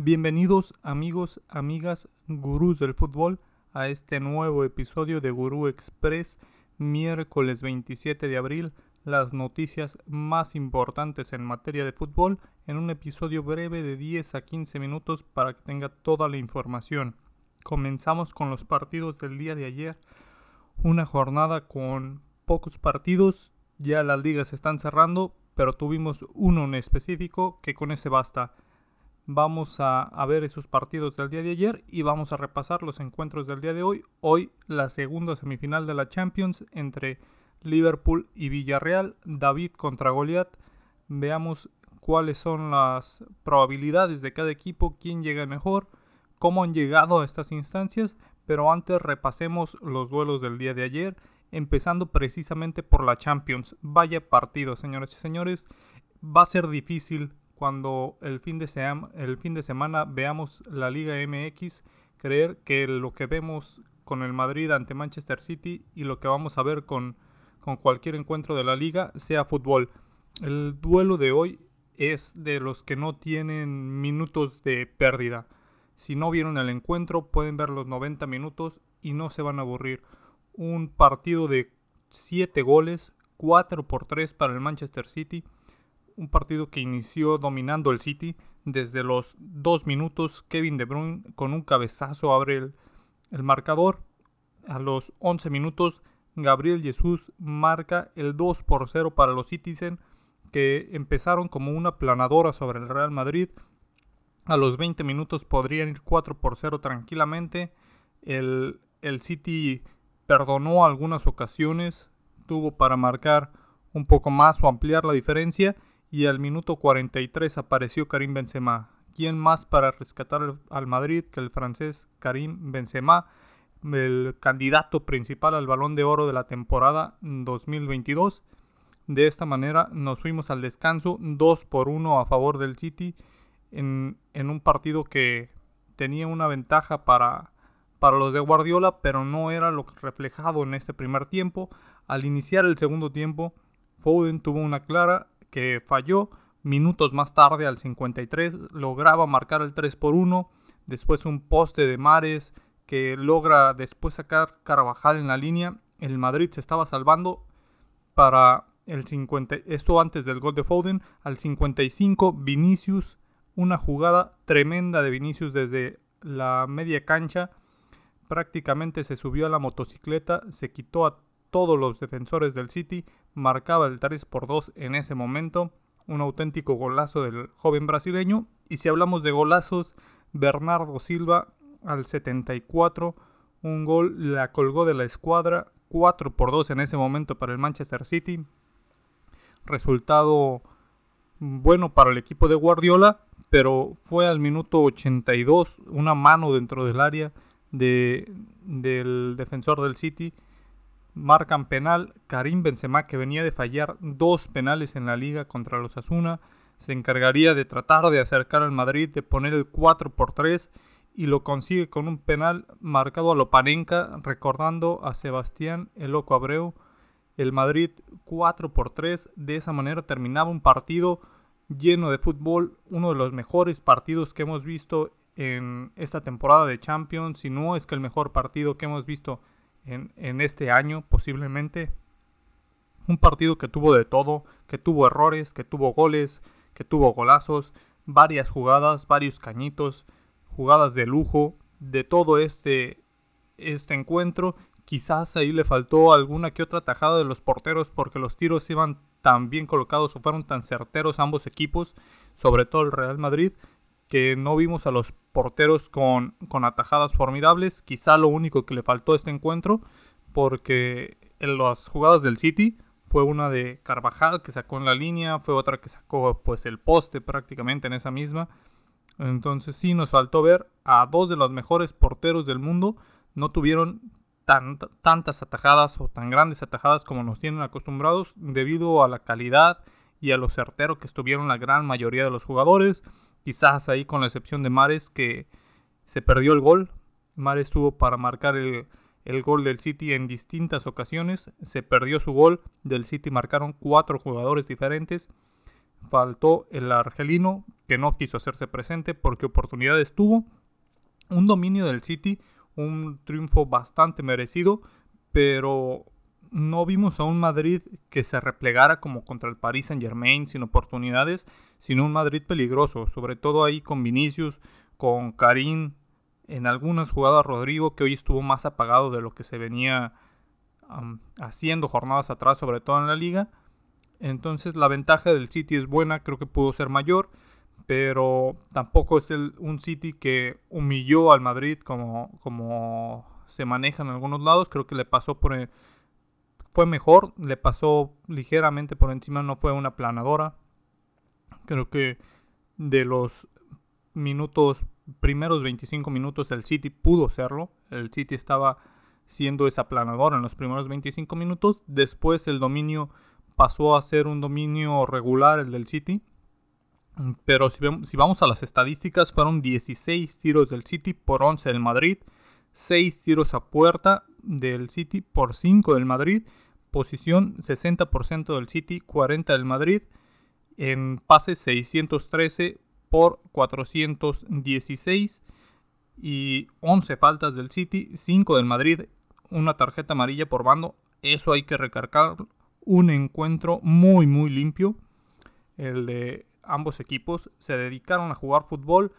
Bienvenidos amigos, amigas, gurús del fútbol a este nuevo episodio de Gurú Express, miércoles 27 de abril, las noticias más importantes en materia de fútbol en un episodio breve de 10 a 15 minutos para que tenga toda la información. Comenzamos con los partidos del día de ayer, una jornada con pocos partidos, ya las ligas están cerrando, pero tuvimos uno en específico que con ese basta. Vamos a, ver esos partidos del día de ayer y vamos a repasar los encuentros del día de hoy. Hoy la segunda semifinal de la Champions entre Liverpool y Villarreal, David contra Goliat. Veamos cuáles son las probabilidades de cada equipo, quién llega mejor, cómo han llegado a estas instancias, pero antes repasemos los duelos del día de ayer, empezando precisamente por la Champions. Vaya partido, señores y señores. Va a ser difícil cuando el fin, de semana veamos la Liga MX, creer que lo que vemos con el Madrid ante Manchester City y lo que vamos a ver con, con cualquier encuentro de la liga sea fútbol. El duelo de hoy es de los que no tienen minutos de pérdida. Si no vieron el encuentro, pueden ver los 90 minutos y no se van a aburrir. Un partido de 7 goles, 4 por 3 para el Manchester City un partido que inició dominando el City. Desde los dos minutos, Kevin De Bruyne con un cabezazo abre el, marcador. A los 11 minutos, Gabriel Jesús marca el 2 por 0 para los Citizen, que empezaron como una planadora sobre el Real Madrid. A los 20 minutos podrían ir 4 por 0 tranquilamente. El, el City perdonó algunas ocasiones, tuvo para marcar un poco más o ampliar la diferencia y al minuto 43 apareció Karim Benzema. ¿Quién más para rescatar al Madrid que el francés Karim Benzema, el candidato principal al balón de oro de la temporada 2022? De esta manera nos fuimos al descanso 2 por 1 a favor del City en, en un partido que tenía una ventaja para, para los de Guardiola, pero no era lo reflejado en este primer tiempo. Al iniciar el segundo tiempo, Foden tuvo una clara que falló. Minutos más tarde, al 53, lograba marcar el 3 por 1. Después un poste de Mares que logra después sacar Carvajal en la línea. El Madrid se estaba salvando para el 50, esto antes del gol de Foden. Al 55, Vinicius, una jugada tremenda de Vinicius desde la media cancha. Prácticamente se subió a la motocicleta, se quitó a todos los defensores del City, marcaba el 3 por 2 en ese momento, un auténtico golazo del joven brasileño. Y si hablamos de golazos, Bernardo Silva al 74, un gol la colgó de la escuadra, 4 por 2 en ese momento para el Manchester City. Resultado bueno para el equipo de Guardiola, pero fue al minuto 82 una mano dentro del área de, del defensor del City marcan penal. Karim Benzema, que venía de fallar dos penales en la liga contra los Asuna, se encargaría de tratar de acercar al Madrid, de poner el 4 por 3 y lo consigue con un penal marcado a Lopanenka, recordando a Sebastián el Loco Abreu. El Madrid 4 por 3, de esa manera terminaba un partido lleno de fútbol, uno de los mejores partidos que hemos visto en esta temporada de Champions, si no es que el mejor partido que hemos visto en, este año posiblemente. Un partido que tuvo de todo, que tuvo errores, que tuvo goles, que tuvo golazos, varias jugadas, varios cañitos, jugadas de lujo, de todo este, este encuentro. Quizás ahí le faltó alguna que otra tajada de los porteros porque los tiros iban tan bien colocados o fueron tan certeros ambos equipos, sobre todo el Real Madrid, que no vimos a los porteros con, con atajadas formidables. Quizá lo único que le faltó a este encuentro, porque en las jugadas del City fue una de Carvajal que sacó en la línea, fue otra que sacó pues el poste prácticamente en esa misma. Entonces sí nos faltó ver a dos de los mejores porteros del mundo. No tuvieron tantas atajadas o tan grandes atajadas como nos tienen acostumbrados debido a la calidad y a lo certero que estuvieron la gran mayoría de los jugadores. Quizás ahí con la excepción de Mares que se perdió el gol. Mares tuvo para marcar el, gol del City en distintas ocasiones. Se perdió su gol. Del City marcaron cuatro jugadores diferentes. faltó el argelino que no quiso hacerse presente porque oportunidades tuvo. Un dominio del City, un triunfo bastante merecido, pero no vimos a un Madrid que se replegara como contra el Paris Saint Germain sin oportunidades, sino un Madrid peligroso, sobre todo ahí con Vinicius, con Karim, en algunas jugadas Rodrigo, que hoy estuvo más apagado de lo que se venía haciendo jornadas atrás, sobre todo en la liga. Entonces la ventaja del City es buena, creo que pudo ser mayor, pero tampoco es el, un City que humilló al Madrid como, como se maneja en algunos lados. Creo que le pasó por... E, fue mejor, le pasó ligeramente por encima, no fue una planadora. Creo que de los minutos, primeros 25 minutos, el City pudo serlo. El City estaba siendo esa planadora en los primeros 25 minutos. Después el dominio pasó a ser un dominio regular, el del City. Pero si, si vamos a las estadísticas, fueron 16 tiros del City por 11 del Madrid. 6 tiros a puerta del City por 5 del Madrid. Posición 60% del City, 40 del Madrid. En pases 613 por 416 y 11 faltas del City, 5 del Madrid, una tarjeta amarilla por bando. Eso hay que recargar. Un encuentro muy muy limpio. El de ambos equipos se dedicaron a jugar fútbol.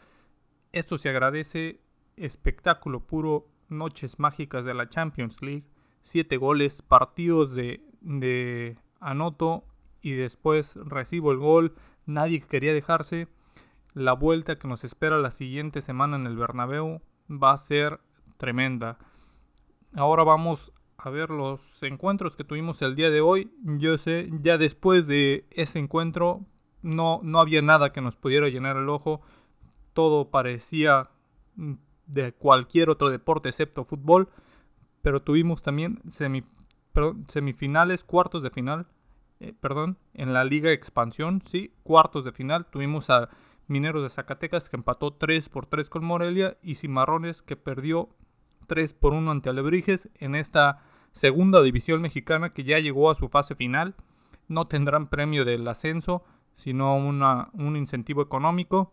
Esto se agradece. Espectáculo puro. Noches mágicas de la Champions League. 7 goles. Partidos de, de anoto y después recibo el gol. Nadie quería dejarse. La vuelta que nos espera la siguiente semana en el Bernabéu va a ser tremenda. Ahora vamos a ver los encuentros que tuvimos el día de hoy. Yo sé, ya después de ese encuentro no, no había nada que nos pudiera llenar el ojo. Todo parecía mm, de cualquier otro deporte excepto fútbol. Pero tuvimos también semifinales, cuartos de final. Eh, perdón, en la Liga Expansión, sí, cuartos de final. Tuvimos a Mineros de Zacatecas que empató 3 por 3 con Morelia y Cimarrones que perdió 3 por 1 ante Alebrijes en esta segunda división mexicana que ya llegó a su fase final. No tendrán premio del ascenso, sino una, un incentivo económico,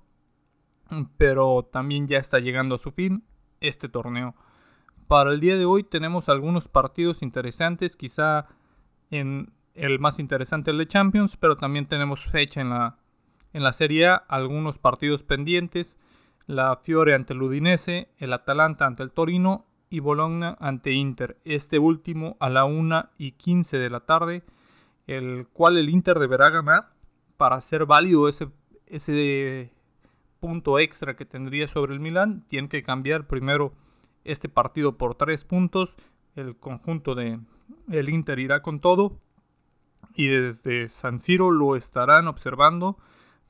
pero también ya está llegando a su fin este torneo. Para el día de hoy tenemos algunos partidos interesantes, quizá en el más interesante el de Champions, pero también tenemos fecha en la en la Serie A, algunos partidos pendientes, la Fiore ante el Udinese, el Atalanta ante el Torino y Bologna ante Inter. Este último a la 1 y 15 de la tarde, el cual el Inter deberá ganar para hacer válido ese, ese punto extra que tendría sobre el Milan. Tiene que cambiar primero este partido por tres puntos. El conjunto de el Inter irá con todo y desde San Siro lo estarán observando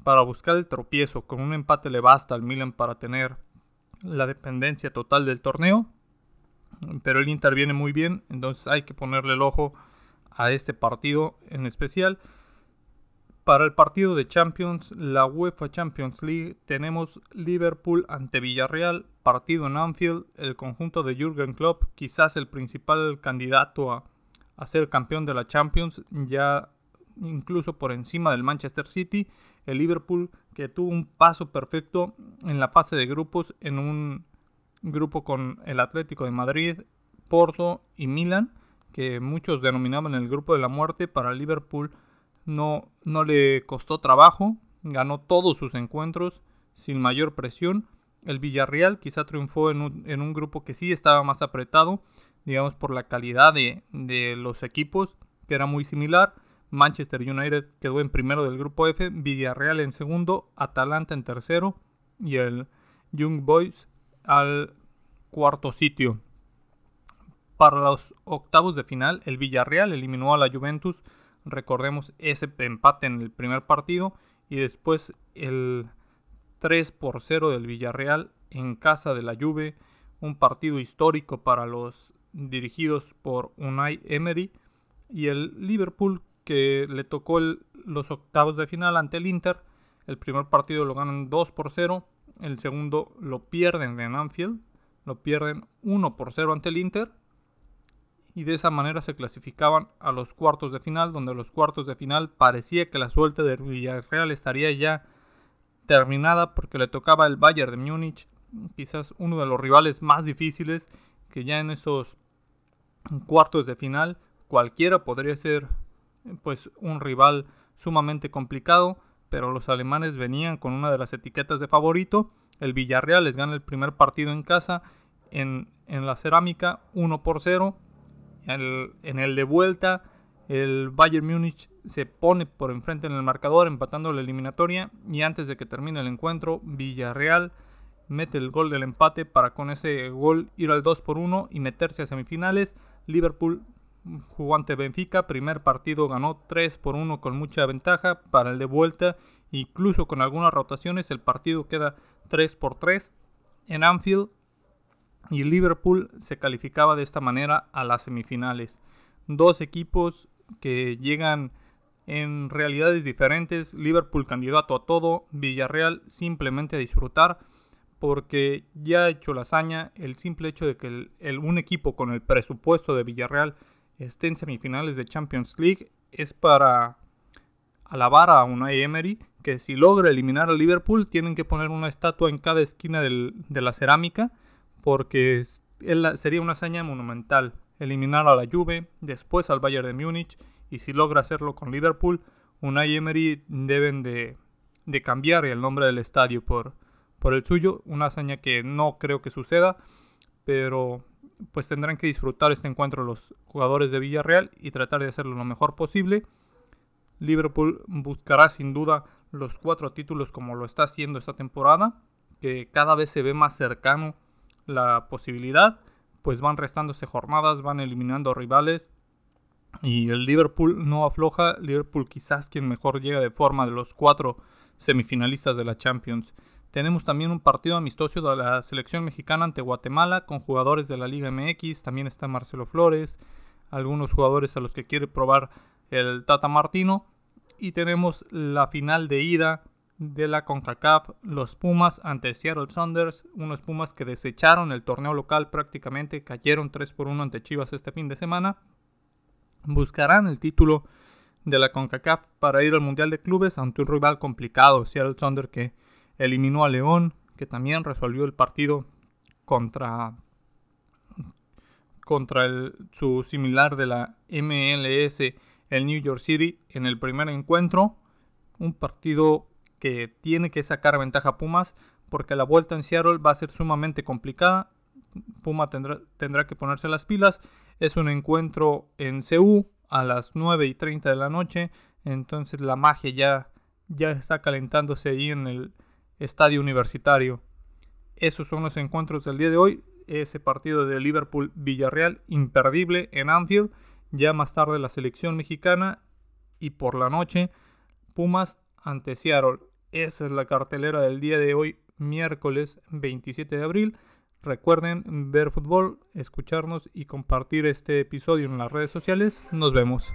para buscar el tropiezo. Con un empate le basta al Milan para tener la dependencia total del torneo. Pero el Inter viene muy bien, entonces hay que ponerle el ojo a este partido en especial. Para el partido de Champions, la UEFA Champions League, tenemos Liverpool ante Villarreal, partido en Anfield, el conjunto de Jürgen Klopp, quizás el principal candidato a, a ser campeón de la Champions, ya incluso por encima del Manchester City el Liverpool que tuvo un paso perfecto en la fase de grupos en un grupo con el Atlético de Madrid, Porto y Milan, que muchos denominaban el grupo de la muerte, para Liverpool no, no le costó trabajo, ganó todos sus encuentros sin mayor presión. El Villarreal quizá triunfó en un, en un grupo que sí estaba más apretado, digamos por la calidad de, de los equipos, que era muy similar. Manchester United quedó en primero del grupo F, Villarreal en segundo, Atalanta en tercero y el Young Boys al cuarto sitio. Para los octavos de final, el Villarreal eliminó a la Juventus. Recordemos ese empate en el primer partido y después el 3 por 0 del Villarreal en casa de la Juve. Un partido histórico para los dirigidos por Unai Emery. Y el Liverpool que le tocó los octavos de final ante el Inter. El primer partido lo ganan 2 por 0. El segundo lo pierden en Anfield. Lo pierden 1 por 0 ante el Inter. Y de esa manera se clasificaban a los cuartos de final, donde los cuartos de final parecía que la suerte del Villarreal estaría ya terminada porque le tocaba el Bayern de Múnich, quizás uno de los rivales más difíciles que ya en esos cuartos de final cualquiera podría ser pues un rival sumamente complicado, pero los alemanes venían con una de las etiquetas de favorito. El Villarreal les gana el primer partido en casa en, la cerámica 1 por 0. En el de vuelta el Bayern Múnich se pone por enfrente en el marcador empatando la eliminatoria. Y antes de que termine el encuentro Villarreal mete el gol del empate para con ese gol ir al 2 por 1 y meterse a semifinales. Liverpool jugó ante Benfica, primer partido ganó 3 por 1 con mucha ventaja para el de vuelta, incluso con algunas rotaciones el partido queda 3 por 3 en Anfield y Liverpool se calificaba de esta manera a las semifinales. Dos equipos que llegan en realidades diferentes. Liverpool candidato a todo, Villarreal simplemente a disfrutar porque ya ha hecho la hazaña el simple hecho de que un equipo con el presupuesto de Villarreal esté en semifinales de Champions League es para alabar a Unai Emery que si logra eliminar a Liverpool tienen que poner una estatua en cada esquina de la cerámica porque sería una hazaña monumental eliminar a la Juve, después al Bayern de Múnich y si logra hacerlo con Liverpool, Unai Emery deben de, cambiar el nombre del estadio por, por el suyo, una hazaña que no creo que suceda, pero pues tendrán que disfrutar este encuentro los jugadores de Villarreal y tratar de hacerlo lo mejor posible. Liverpool buscará sin duda los cuatro títulos como lo está haciendo esta temporada, que cada vez se ve más cercano la posibilidad pues van restándose jornadas, van eliminando rivales y el Liverpool no afloja. Liverpool quizás quien mejor llega de forma de los cuatro semifinalistas de la Champions. Tenemos también un partido amistoso de la selección mexicana ante Guatemala con jugadores de la Liga MX. También está Marcelo Flores, algunos jugadores a los que quiere probar el Tata Martino. Y tenemos la final de ida de la CONCACAF, los Pumas ante Seattle Saunders, unos Pumas que desecharon el torneo local prácticamente, cayeron 3 por 1 ante Chivas este fin de semana. Buscarán el título de la CONCACAF para ir al Mundial de Clubes ante un rival complicado, Seattle Saunders que eliminó a León, que también resolvió el partido contra contra su similar de la MLS, el New York City, en el primer encuentro. Un partido que tiene que sacar ventaja Pumas porque la vuelta en Seattle va a ser sumamente complicada. Puma tendrá, tendrá que ponerse las pilas. Es un encuentro en CU a las 9 y 30 de la noche. Entonces la magia ya, ya está calentándose ahí en el estadio universitario. Esos son los encuentros del día de hoy. Ese partido de Liverpool-Villarreal imperdible en Anfield. Ya más tarde la selección mexicana. Y por la noche Pumas ante Seattle. Esa es la cartelera del día de hoy, miércoles 27 de abril. Recuerden ver fútbol, escucharnos y compartir este episodio en las redes sociales. Nos vemos.